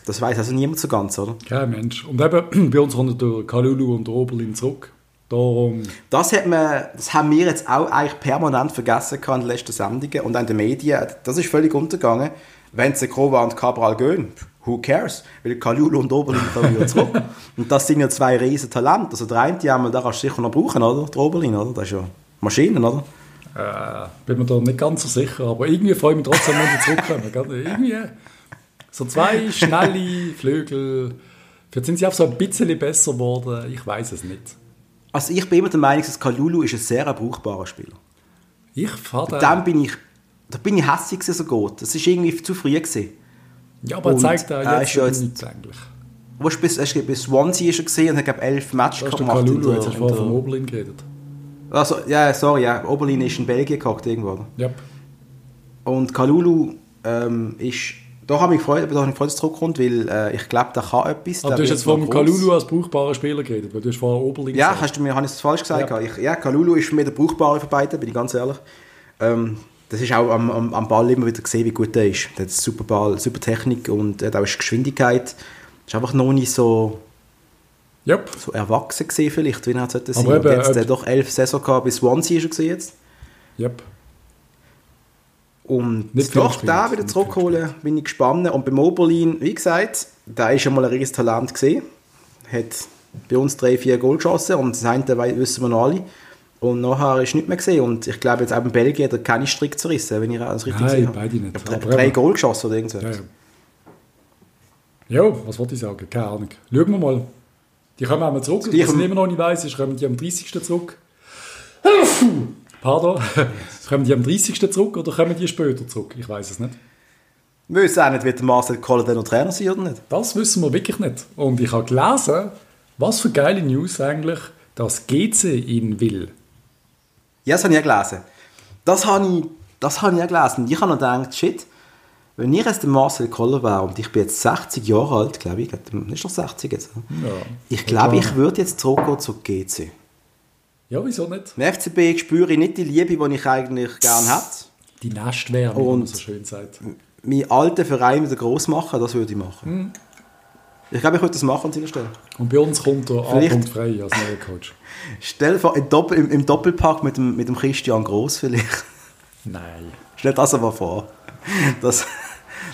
das weiß also niemand so ganz, oder? Kein Mensch. Und eben, bei uns kommt der Kalulu und der Oberlin zurück. Darum. Das, hat man, das haben wir jetzt auch eigentlich permanent vergessen in den letzten Sendungen und auch in den Medien. Das ist völlig untergegangen. Wenn Zegrova und Cabral gehen, who cares? Weil Kalulu und Oberlin kommen wieder zurück. und das sind ja zwei riesen Talente. Also der eine, die haben wir, da kannst du sicher noch brauchen, oder? Der Oberlin, oder? Das ist ja Maschinen, oder? Äh, bin mir da nicht ganz so sicher, aber irgendwie freue ich mich trotzdem, wenn die zurückkommen. irgendwie so zwei schnelle Flügel. Vielleicht sind sie auch so ein bisschen besser geworden. Ich weiß es nicht. Also ich bin immer der Meinung, dass Kalulu ist ein sehr brauchbarer Spieler. Ich fahre Dann bin ich, da bin ich hässlich so gut. Das ist irgendwie zu früh gewesen. Ja, aber er zeigt da jetzt, ja jetzt nichts eigentlich. Wo bis, bis Swansea ist er gesehen und hat glaube elf Matches gemacht. Kalulu, jetzt hast du vorhin vom Oberlin geredet. Also, ja, sorry, ja. Oberlin ist in Belgien gehackt irgendwo. Ja. Und Kalulu ähm, ist... Da habe ich mich gefreut, da habe ich gefreut, dass es zurückkommt, weil äh, ich glaube, der kann etwas. Aber du hast jetzt vom Kalulu als brauchbaren Spieler geredet, weil du hast vorher Oberlin Ja, gesagt. hast du mir, habe ich es falsch gesagt? Ja. Ich, ja, Kalulu ist mir der brauchbare von beiden, bin ich ganz ehrlich. Ähm, das ist auch am, am, am, Ball immer wieder gesehen, wie gut er ist. Der hat super Ball, super Technik und hat auch Geschwindigkeit. Ist einfach noch nicht so Yep. So erwachsen gesehen vielleicht, wie er sollte sein. Aber eben, jetzt äh, doch elf Saison gehabt, bis Swansea ist er gesehen jetzt. Yep. Und nicht doch, da wieder zurückholen, bin ich gespannt. Und beim Oberlin, wie gesagt, da ist schon mal ein riesiges Talent gesehen. Hat bei uns drei, vier Goal geschossen und das eine wissen wir noch alle. Und nachher ist nichts mehr gesehen. Und ich glaube, jetzt auch in Belgien hat er keine Strick zerrissen, wenn ich alles richtig Nein, sehe. beide nicht. Drei, drei Goal geschossen oder irgendwas. Ja, ja. ja, was wollte ich sagen? Keine Ahnung. Schauen wir mal. Die kommen einmal zurück. Was ich immer noch nicht weiss, ist, kommen die am 30. zurück? Pardon. kommen die am 30. zurück oder kommen die später zurück? Ich weiß es nicht. Wir wissen auch nicht, wird Marcel Koller dann noch Trainer sein oder nicht? Das wissen wir wirklich nicht. Und ich habe gelesen, was für geile News eigentlich, dass GC ihn will. Ja, das habe ich auch gelesen. Das habe ich, das habe ich auch gelesen. Ich habe noch gedacht, shit, wenn ich jetzt der Marcel Koller wäre und ich bin jetzt 60 Jahre alt, glaube ich, ist doch 60 jetzt. Ja, ich glaube, ich würde jetzt zurückgehen zu GC. Ja, wieso nicht? Im FCB spüre ich nicht die Liebe, die ich eigentlich gerne hätte. Die Nestwärme, wie man so schön sagt. Meinen alten Verein wieder groß machen, das würde ich machen. Mhm. Ich glaube, ich würde das machen an seiner Stelle. Und bei uns kommt der A. frei als neuer Coach. Stell dir vor, im, Doppel, im, im Doppelpack mit dem, mit dem Christian Groß vielleicht. Nein. Stell das aber vor. Das,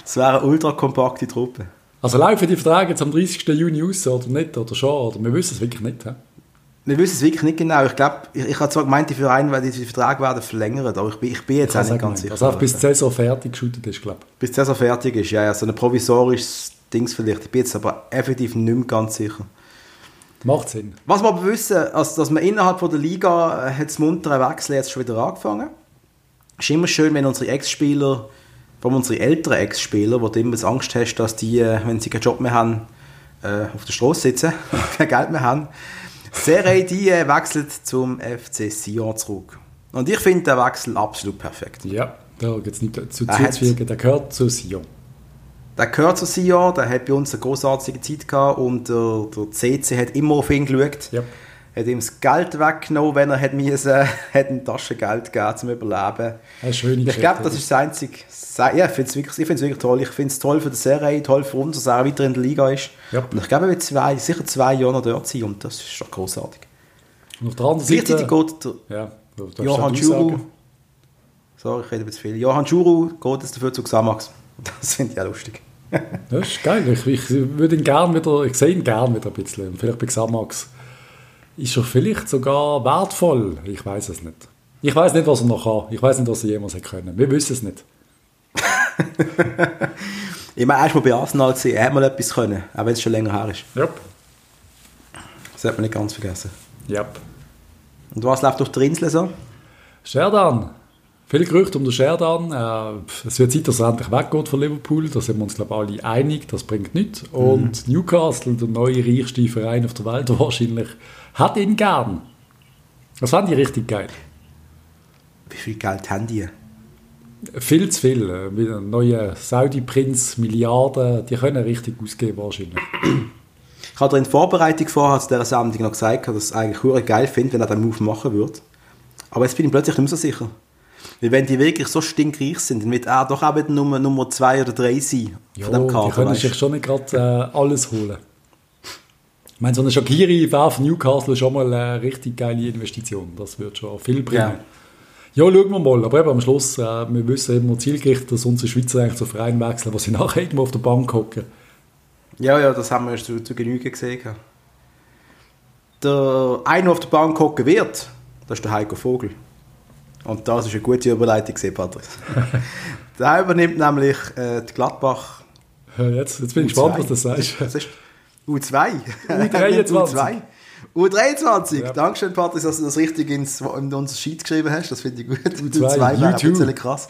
das wäre eine ultra kompakte Truppe. Also laufen die Verträge jetzt am 30. Juni aus oder nicht? Oder schon? Oder wir wissen es wirklich nicht. He? Wir wissen es wirklich nicht genau. Ich glaube, ich, ich habe zwar gemeint, die Vereine werden die Verträge werden verlängert, aber ich bin, ich bin jetzt auch nicht ganz sicher. Also auch bis die Saison fertig geschootet ist, glaube ich. Bis die Saison fertig ist, ja, ja. So ein provisorisches Dings vielleicht. Ich bin jetzt aber effektiv nicht mehr ganz sicher. Macht Sinn. Was wir aber wissen, also, dass man innerhalb von der Liga äh, hat das muntere Wechsel jetzt schon wieder angefangen. Es ist immer schön, wenn unsere Ex-Spieler allem unsere älteren Ex-Spieler, wo du immer Angst hast, dass die, äh, wenn sie keinen Job mehr haben, äh, auf der Straße sitzen und kein Geld mehr haben. Serie, die äh, wechselt zum FC Sion zurück. Und ich finde den Wechsel absolut perfekt. Ja, da gibt es nicht zu zuzufügen, der gehört zu Sion. Der gehört zu Sion, der hat bei uns eine großartige Zeit gehabt und der, der CC hat immer auf ihn geschaut. Ja hat ihm das Geld weggenommen, wenn er hat müssen, hat ihm Taschengeld gegeben zum Überleben. Ich glaube, das ist das Einzige. Ja, ich finde es wirklich, wirklich toll. Ich finde es toll für die Serie, toll für uns, dass er weiter in der Liga ist. Ja. Und ich glaube, er wird zwei, sicher zwei Jahre noch dort sein und das ist doch großartig. Und auf der anderen Seite... Gleichzeitig geht ja, Johann Schuru... Sorry, ich rede ein bisschen viel. Johann Schuru geht jetzt dafür zu Xamax. Das finde ich auch lustig. das ist geil. Ich, ich würde ihn gerne wieder... Ich sehe ihn gerne wieder ein bisschen. Vielleicht bei Xamax ist er vielleicht sogar wertvoll? Ich weiß es nicht. Ich weiß nicht, was er noch kann. Ich weiß nicht, was er jemals hätte können. Wir wissen es nicht. ich meine, erst mal bei Arsenal er hat mal etwas können, auch wenn es schon länger her ist. Yep. Das hat man nicht ganz vergessen. Yep. Und was läuft durch die Insel so? Sherdan. Viele Gerüchte um den Sherdan. Äh, es wird Zeit, dass er endlich weggeht von Liverpool. Da sind wir uns, glaube ich, alle einig. Das bringt nichts. Und mhm. Newcastle, der neue reichste Verein auf der Welt, wahrscheinlich hat ihn gern. Das fand ich richtig geil. Wie viel Geld haben die? Viel zu viel. Mit einem neuen Saudi-Prinz, Milliarden, die können richtig ausgeben wahrscheinlich. Ich habe in Vorbereitung vorher zu dieser Sendung noch gesagt, dass ich es eigentlich geil finde, wenn er den Move machen würde. Aber jetzt bin ich plötzlich nicht mehr so sicher. Weil wenn die wirklich so stinkreich sind, dann wird er doch auch wieder Nummer, Nummer zwei oder drei sein ja, von dem Kader. die können sich schon nicht gerade äh, alles holen. Ich meine, so eine Shakiri für Newcastle schon mal eine richtig geile Investition. Das wird schon viel bringen. Ja. Ja, schauen wir mal. Aber eben am Schluss, äh, wir wissen immer zielgerichtet, dass unsere Schweizer eigentlich zu Vereinen wechseln, wo sie nachher irgendwo auf der Bank hocken. Ja, ja, das haben wir zu, zu Genüge gesehen. Der eine, der auf der Bank hocken wird, das ist der Heiko Vogel. Und das ist eine gute Überleitung, Patrick. der übernimmt nämlich äh, die Gladbach. Jetzt, jetzt bin ich gespannt, was du sagst. Das ist U2. U23. U2. U23. Ja. Dankeschön, Patrick, dass du das richtig ins, in unser Sheet geschrieben hast. Das finde ich gut. U2, U2 wäre ein bisschen krass.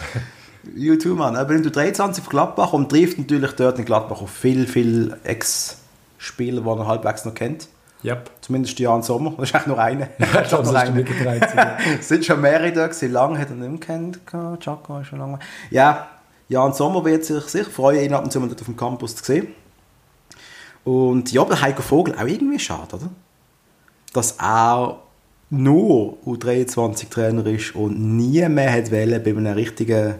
U2, Mann. Er nimmt U23 auf Gladbach und trifft natürlich dort in Gladbach auf viel, viel Ex-Spieler, die er halbwegs noch kennt. Yep. Zumindest Jan Sommer. Das ist eigentlich nur einer. Ja, ich glaube, es sind schon mehrere da gewesen. Lange hat er nicht mehr kennt. Chaco ist schon lange. Ja, Jan Sommer wird sich sicher freuen, ihn ab und zu mal auf dem Campus zu sehen. Und ja, aber Heiko Vogel auch irgendwie schade, oder? Dass er nur U23-Trainer ist und nie mehr hat wollen, bei einer richtigen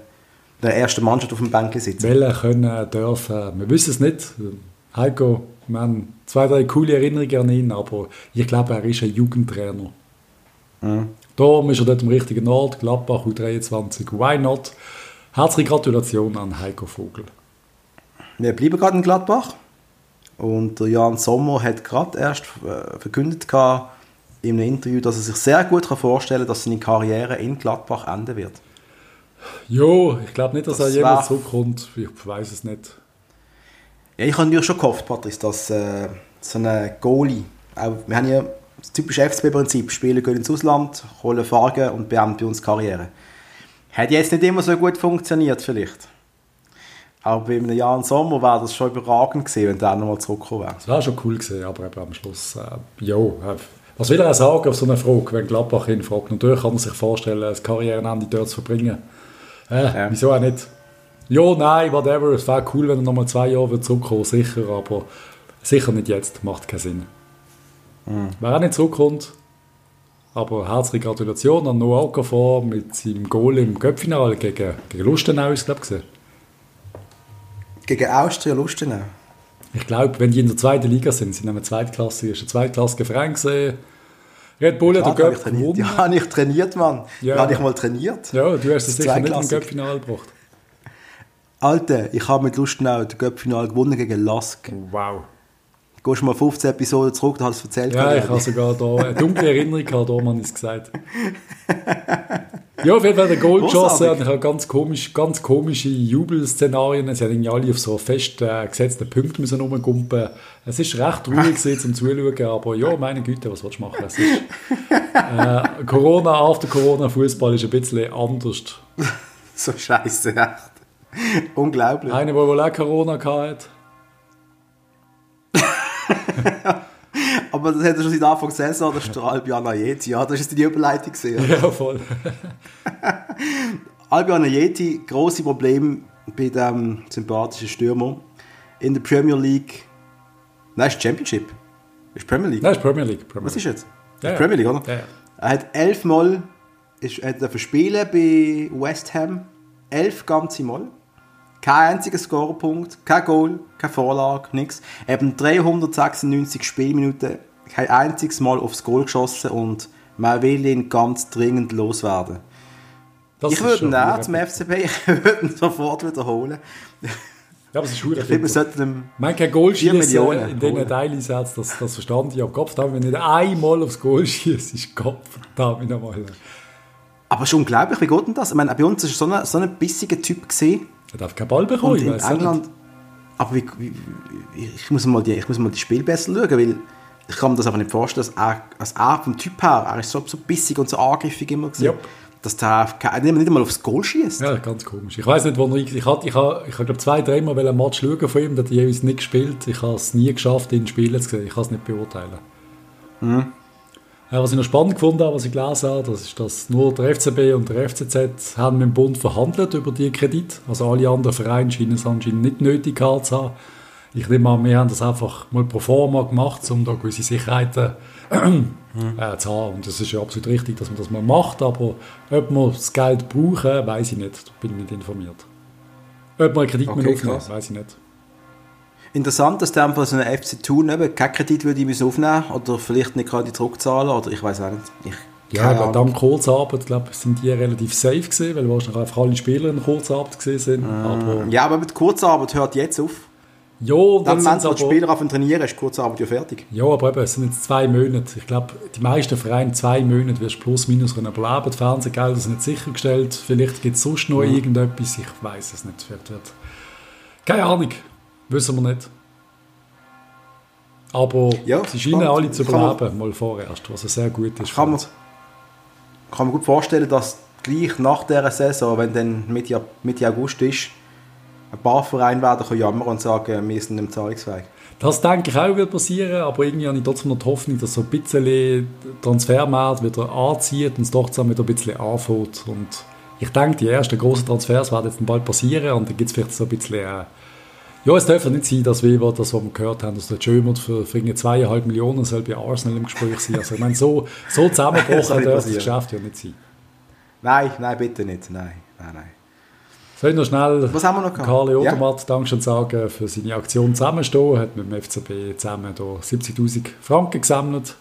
der ersten Mannschaft auf dem Bänkel sitzen. Wollen, können, dürfen. Wir wissen es nicht. Heiko wir haben zwei, drei coole Erinnerungen an ihn, aber ich glaube, er ist ein Jugendtrainer. Mhm. Darum ist er dort im richtigen Ort, Gladbach U23. Why not? Herzliche Gratulation an Heiko Vogel. Wir bleiben gerade in Gladbach. Und der Jan Sommer hat gerade erst äh, verkündet in einem Interview, dass er sich sehr gut vorstellen kann, dass seine Karriere in Gladbach enden wird. Jo, ich glaube nicht, dass das er jemals zurückkommt. Ich weiß es nicht. Ja, ich habe natürlich schon gehofft, Patrice, dass äh, so ein Goalie, auch, wir haben ja das typische FCB-Prinzip, Spieler gehen ins Ausland, holen Fragen und beenden bei uns Karriere. Hat jetzt nicht immer so gut funktioniert vielleicht. Aber bei einem Jahr im Sommer wäre das schon überragend gewesen, wenn der nochmal zurückgekommen wäre. Das wäre schon cool gewesen, aber eben am Schluss, äh, jo, äh, was will er sagen auf so eine Frage, wenn Gladbach ihn fragt? Natürlich kann man sich vorstellen, das Karrierenende dort zu verbringen. Äh, ja. Wieso auch nicht? Ja, nein, whatever. Es wäre cool, wenn er nochmal zwei Jahre zurückkommen sicher, aber sicher nicht jetzt. Macht keinen Sinn. Mhm. Wer auch nicht zurückkommt, aber herzliche Gratulation an Noah Okafor mit seinem Goal im Köpfinale gegen, gegen Lustenau, ist glaube ich. Gegen Austria Lustenau? Ich glaube, wenn die in der zweiten Liga sind, sind sie zweitklassig, ist ein zweitklassiger Verein gesehen. Red Bull hat den Göpp gewonnen. Ja, habe ich trainiert, Mann. Ja. Habe ich mal trainiert. Ja, du hast es sicher nicht im Göppfinale gebracht. Alter, ich habe mit Lustenau das Göppfinal gewonnen gegen Lask. Wow. Gehst du mal 15 Episoden zurück, da hast du es erzählt. Ja, ich habe sogar da eine dunkle Erinnerung gehabt, da man es gesagt. ja, auf jeden Fall der Goal geschossen und ich habe ganz, komisch, ganz komische Jubelszenarien. Sie haben alle auf so fest äh, gesetzte Punkte müssen rumgumpen. Es ist recht ruhig zum Zuschauen, aber ja, meine Güte, was willst du machen? Es ist, äh, Corona, after Corona, Fußball ist ein bisschen anders. so scheiße, echt. Unglaublich. Einer, der wohl auch Corona hatte. Aber das hätte schon seit Anfang der Saison, das ist der Albion Ayeti. Ja, das ist die Überleitung gesehen. Ja, voll. Albion Ayeti, grosse Probleme bei dem sympathischen Stürmer. In der Premier League. Nein, ist Championship. Ist Premier League. Nein, ist Premier League. Premier Was ist jetzt? Ja, ist Premier League, oder? Ja, ja. Er hat elfmal ist, hat er verspielen bei West Ham. Elf ganze Mal. Kein einziger Scorerpunkt, kein Goal, keine Vorlage, nichts. Eben 396 Spielminuten, kein einziges Mal aufs Goal geschossen und man will ihn ganz dringend loswerden. Das ich würde ihn auch zum FCB, ich würde ihn sofort wiederholen. Ja, aber es ist schwierig. Ich finde, wir sollten ihm Man kein Goal schießen in diesen Daily-Sets, das, das verstand ich. Aber Kopf, wenn nicht einmal aufs Goal schießt, ist Kopf, verdammt nochmal. Aber es ist unglaublich, wie geht denn das? Ich meine, bei uns war so ein, so ein bissiger Typ. Gewesen. Er darf keinen Ball bekommen, in England, Aber wie, wie, ich, muss mal die, ich muss mal die Spiel besser schauen, weil ich kann mir das aber nicht vorstellen, dass er, als er vom Typ her, er ist so, so bissig und so angriffig immer gewesen, yep. dass der nicht, nicht einmal aufs Goal schießt. Ja, ganz komisch. Ich weiß nicht, wo er, ich, ich habe, ich habe, ich habe glaube zwei, dreimal ein Match schauen von ihm, der hat jeweils nicht gespielt. Ich habe es nie geschafft, ihn spielen zu sehen. Ich kann es nicht beurteilen. Mhm. Was ich noch spannend gefunden habe, was ich gelesen habe, das ist, dass nur der FCB und der FCZ haben mit dem Bund verhandelt über die Kredit. Also alle anderen Vereine scheinen es anscheinend nicht nötig zu haben. Ich nehme an, wir haben das einfach mal pro forma gemacht, um da gewisse Sicherheiten äh, zu haben. Und das ist ja absolut richtig, dass man das mal macht, aber ob wir das Geld brauchen, weiß ich nicht. Da bin ich nicht informiert. Ob wir einen Kredit okay, aufnehmen, weiß ich nicht. Interessant, dass der einfach so eine FC Thun eben keinen Kredit würde ich aufnehmen oder vielleicht nicht gerade zurückzahlen oder ich weiß auch nicht. Ich, ja, bei dem Kurzarbeit, glaube sind die relativ safe gewesen, weil wahrscheinlich einfach alle Spieler in Kurzarbeit gesehen sind. Mm. Aber ja, aber mit Kurzarbeit hört jetzt auf. Ja, dann, wenn die Spieler auf trainieren, ist Kurzarbeit ja fertig. Ja, aber eben, es sind jetzt zwei Monate. Ich glaube, die meisten Vereine zwei Monate wirst du plus minus können überleben. Die Fernsehgelder sind nicht sichergestellt. Vielleicht gibt es sonst noch mhm. irgendetwas. Ich weiß es nicht. Wird, wird. Keine Ahnung. Wissen wir nicht. Aber ja, sie scheinen spannend. alle zu überleben, mal vorerst, was sehr gut ist. Kann man, kann man gut vorstellen, dass gleich nach dieser Saison, wenn dann Mitte, Mitte August ist, ein paar Vereine werden jammern und sagen, wir sind im Zahlungsfähig. Das denke ich auch wird passieren, aber irgendwie habe ich trotzdem noch die Hoffnung, dass so ein bisschen Transfermarkt wieder anzieht und es doch zusammen wieder ein bisschen anfängt. Und ich denke, die ersten großen Transfers werden jetzt bald passieren und dann gibt es vielleicht so ein bisschen... Ja, es darf nicht sein, dass wir, das, was wir gehört haben, dass der Schömert für, für zweieinhalb Millionen soll bei Arsenal im Gespräch sein. Also ich meine, so, so zusammengebrochen darf das Geschäft ja nicht sein. Nein, nein, bitte nicht. Nein, nein, nein. Soll ich noch schnell Was haben wir noch Karli Odermatt ja. Dankeschön sagen für seine Aktion zusammenstehen. hat mit dem FCB zusammen 70'000 Franken gesammelt,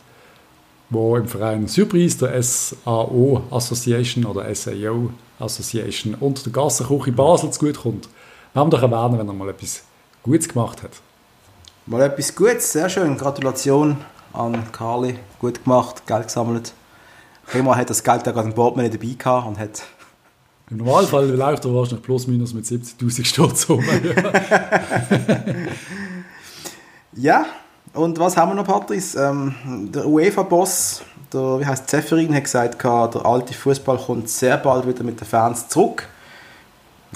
wo im Verein Surprise, der SAO Association oder SAO Association und der Gassenküche Basel zugutekommt. Wir haben doch erwähnen, wenn er mal etwas Gutes gemacht hat. Mal etwas Gutes, sehr schön. Gratulation an Carly. Gut gemacht, Geld gesammelt. Prima hat das Geld auch gerade im Portemonnaie dabei gehabt und hat im Normalfall läuft er wahrscheinlich plus minus mit 70.000 Sturz um. ja, und was haben wir noch, Patrice? Ähm, der UEFA-Boss, der, wie heißt Zeferin, hat gesagt, der alte Fußball kommt sehr bald wieder mit den Fans zurück.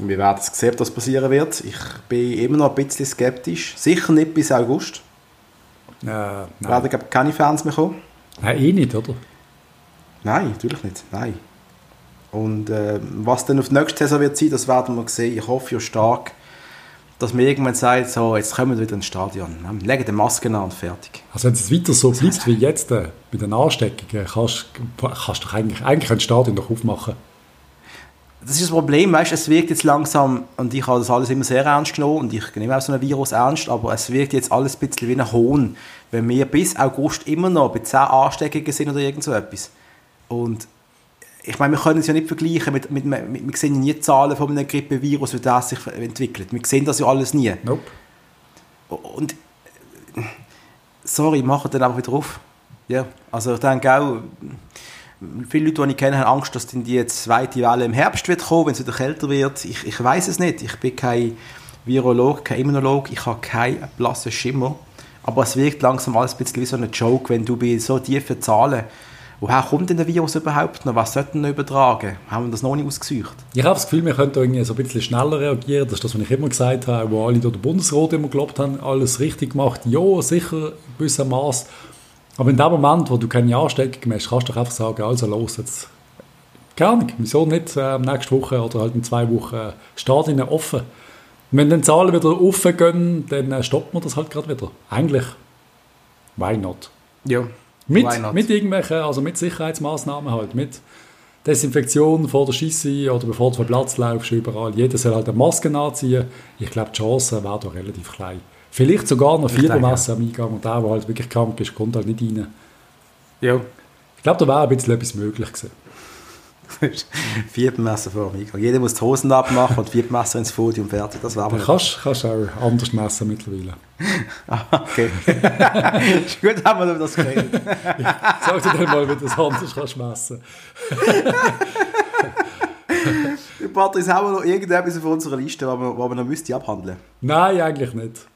Wir werden sehen, was passieren wird. Ich bin immer noch ein bisschen skeptisch. Sicher nicht bis August. Äh, nein. Werden glaube keine Fans mehr kommen. Nein, eh nicht, oder? Nein, natürlich nicht. Nein. Und äh, was dann auf die nächste Saison wird sein, das werden wir sehen. Ich hoffe ja stark, dass man irgendwann sagt, so, jetzt kommen wir wieder ins Stadion. Legen die Masken an und fertig. Also wenn es weiter so bleibt wie jetzt äh, bei den Ansteckungen, kannst, kannst du eigentlich, eigentlich ein Stadion noch aufmachen. Das ist das Problem, weißt, es wirkt jetzt langsam, und ich habe das alles immer sehr ernst genommen, und ich nehme auch so ein Virus ernst, aber es wirkt jetzt alles ein bisschen wie ein Hohn, wenn wir bis August immer noch bei 10 Ansteckungen sind oder irgend so etwas. Und ich meine, wir können es ja nicht vergleichen mit, mit, mit, wir sehen ja nie Zahlen von einem Grippevirus, wie das sich entwickelt. Wir sehen das ja alles nie. Nope. Und sorry, machen dann einfach wieder auf. Ja, also ich denke auch, viele Leute, die ich kenne, haben Angst, dass dann die zweite Welle im Herbst wird kommen, wenn es wieder kälter wird. Ich, ich weiß es nicht. Ich bin kein Virolog, kein Immunolog, ich habe keinen blassen Schimmer. Aber es wirkt langsam alles ein bisschen wie so ein Joke, wenn du bei so tiefen Zahlen woher kommt denn der Virus überhaupt noch? Was sollten wir übertragen? Haben wir das noch nicht ausgesucht? Ich habe das Gefühl, wir könnten irgendwie so ein bisschen schneller reagieren. Das ist das, was ich immer gesagt habe, wo alle durch den Bundesrat immer geglaubt haben, alles richtig gemacht. Ja, sicher, in gewissem Maß. Aber in dem Moment, wo du keine Ansteckung hast, kannst du doch einfach sagen, also los, jetzt Keine Ahnung, wieso nicht äh, nächste Woche oder halt in zwei Wochen äh, Stadien offen. wenn dann die Zahlen wieder offen gehen, dann äh, stoppt man das halt gerade wieder. Eigentlich, why not? Ja, mit, mit irgendwelchen, also mit Sicherheitsmaßnahmen halt, mit Desinfektion vor der Schisse oder bevor du vom Platz laufst, überall. Jeder soll halt eine Maske anziehen. Ich glaube, die Chance wäre doch relativ klein. Vielleicht sogar noch Fiebermesser am Eingang und der, der halt wirklich krank ist, kommt halt nicht rein. Ja. Ich glaube, da wäre ein bisschen etwas möglich gewesen. Viertmesser vor dem Eingang. Jeder muss die Hosen abmachen und Viertmesser ins Podium fertig. Das Du kannst, kannst auch anders messen mittlerweile. ah, okay. ist gut, haben wir über das geredet. Sag dir dann mal, wie du das anders kannst messen Patrice, haben wir noch irgendetwas auf unserer Liste, was wir, was wir noch müsste abhandeln Nein, eigentlich nicht.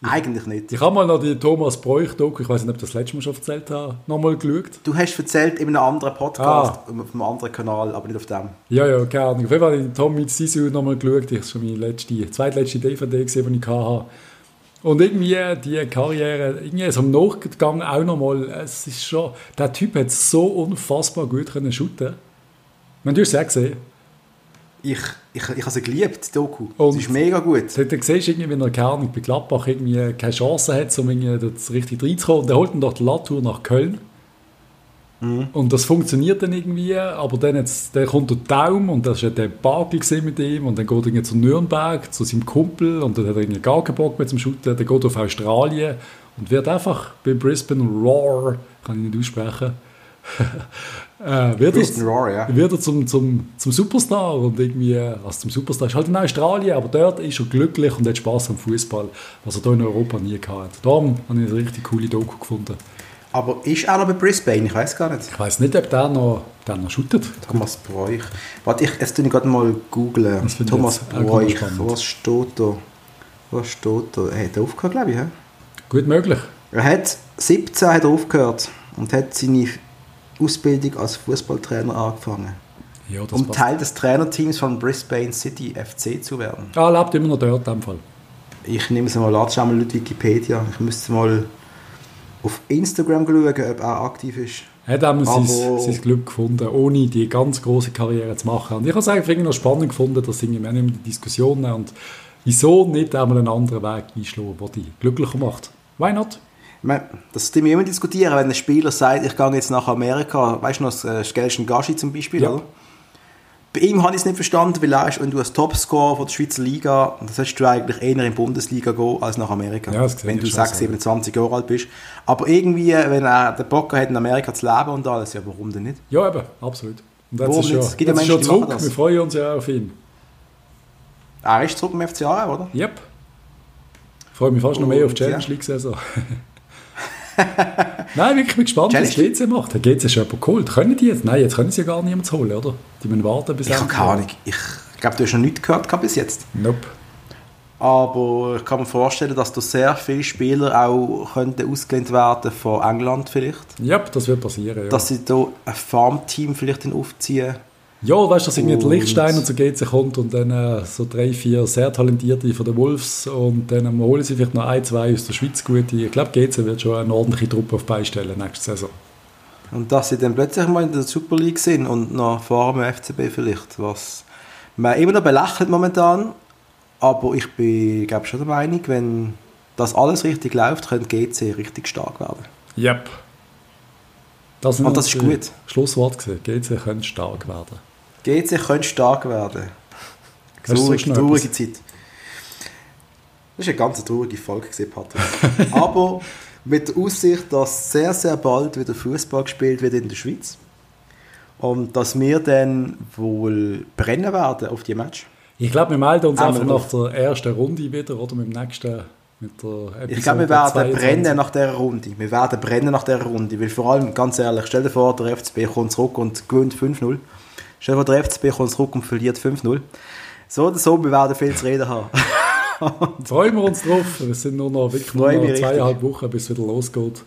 Eigentlich nicht. Ich habe mal noch die Thomas Bräuch Doku, ich weiß nicht, ob ich das letzte Mal schon erzählt habe, nochmal geschaut. Du hast erzählt in einem anderen Podcast, ah. auf einem anderen Kanal, aber nicht auf dem. Ja, ja, keine Ahnung. Auf jeden Fall habe ich Tom mit Sisu nochmal geschaut. Das war schon meine letzte, zweitletzte DVD, gesehen, die ich hatte. Und irgendwie die Karriere, irgendwie ist am Nachgang auch nochmal, es ist schon, der Typ hat so unfassbar gut können shooten. Man, du hast es ja gesehen. Ich, ich, ich habe sie geliebt, die Doku. Und sie ist mega gut. Dann, dann siehst du irgendwie, wenn er keine bei Gladbach irgendwie keine Chance hat, um irgendwie das richtig reinzukommen. Und er holt dann doch die Latour nach Köln. Mhm. Und das funktioniert dann irgendwie, aber dann, jetzt, dann kommt der Daum und das war der Bagel mit ihm und dann geht er zu Nürnberg, zu seinem Kumpel und dann hat er irgendwie gar keinen Bock mehr zum Shooten, dann geht er auf Australien und wird einfach bei Brisbane Roar, kann ich nicht aussprechen, äh, wird, er, Roar, ja. wird er zum, zum, zum Superstar und irgendwie, also zum Superstar ist halt in Australien, aber dort ist er glücklich und hat Spaß am Fußball, was er hier in Europa nie gehabt hat. Darum habe ich eine richtig coole Doku gefunden. Aber ist er noch bei Brisbane? Ich weiß gar nicht. Ich weiß nicht, ob der noch, der noch shootet. Thomas Bräuch. Warte, ich, jetzt ich gerade mal googeln. Thomas Bräuch. Was steht da? Was steht da? Er hat aufgehört, glaube ich. He? Gut möglich. Er hat 17 hat er aufgehört und hat seine Ausbildung als Fußballtrainer angefangen. Ja, um passt. Teil des Trainerteams von Brisbane City FC zu werden. Ah, er lebt immer noch dort in dem Fall. Ich nehme es mal, lade mal Wikipedia. Ich müsste mal auf Instagram schauen, ob er aktiv ist. Er hat sein, sein Glück gefunden, ohne die ganz große Karriere zu machen. Und ich habe es eigentlich noch spannend gefunden, dass irgendwie mehr die Diskussionen und wieso nicht einmal einen anderen Weg einschlagen, der dich glücklicher macht. Why not? Das ist immer diskutieren, wenn ein Spieler sagt, ich gehe jetzt nach Amerika, weißt du noch, das äh, Gelschen Gashi zum Beispiel, ja. oder? Bei ihm habe ich es nicht verstanden, weil er ist, wenn du als Topscorer von der Schweizer Liga, dann solltest du eigentlich eher in die Bundesliga gehen als nach Amerika. Ja, wenn du 6, 27 Jahre alt bist. Aber irgendwie, wenn er den Bock hat, in Amerika zu leben und alles, ja, warum denn nicht? Ja, eben, absolut. Und jetzt ist, schon, es gibt Menschen, ist schon zurück, wir freuen uns ja auf ihn. Er ist zurück im FCA, oder? Yep. Ich freue mich fast noch mehr auf die Challenge League-Saison. Nein, wirklich bin gespannt, was GC macht. Hat GC schon jemanden geholt? Können die jetzt? Nein, jetzt können sie ja gar niemanden holen, oder? Die müssen warten bis Ich habe keine Ahnung. Ich glaube, du hast noch nichts gehört bis jetzt. Nope. Aber ich kann mir vorstellen, dass da sehr viele Spieler auch könnten ausgelehnt werden von England vielleicht. Ja, das wird passieren, ja. Dass sie da ein Farmteam vielleicht aufziehen ja, weißt du, dass irgendwie der Lichtsteiner zu GC kommt und dann äh, so drei, vier sehr talentierte von den Wolves und dann ähm, holen sie vielleicht noch ein, zwei aus der Schweiz gute. Ich glaube, GC wird schon eine ordentliche Truppe auf beistellen nächste Saison. Und dass sie dann plötzlich mal in der Super League sind und noch vor dem FCB vielleicht, was man immer noch belächelt momentan, aber ich bin glaube schon der Meinung, wenn das alles richtig läuft, könnte GC richtig stark werden. Yep. Das, und das ist gut. Schlusswort gesehen. GC könnte stark werden. GC könnte stark werden. Traurige, traurige Zeit. Das war eine ganz traurige Folge, Patrick. Aber mit der Aussicht, dass sehr, sehr bald wieder Fußball gespielt wird in der Schweiz. Und dass wir dann wohl brennen werden auf die Match. Ich glaube, wir melden uns einfach nach der ersten Runde wieder oder mit dem nächsten ich glaube, wir werden 22. brennen nach dieser Runde. Wir werden brennen nach dieser Runde. Weil vor allem, ganz ehrlich, stell dir vor, der FCB kommt zurück und gewinnt 5-0. Stell dir vor, der FCB kommt zurück und verliert 5-0. So oder so, wir werden viel zu reden haben. Freuen wir uns drauf. Es sind nur noch, wirklich nur noch zweieinhalb Wochen, bis es wieder losgeht.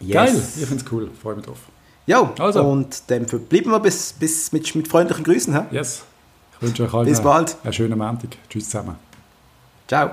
Yes. Geil, ich finde es cool. Freue mich drauf. Ja, also. und dann bleiben wir bis, bis mit, mit freundlichen Grüßen. He? Yes. Ich wünsche euch allen bis bald. einen schönen Montag. Tschüss zusammen. Ciao.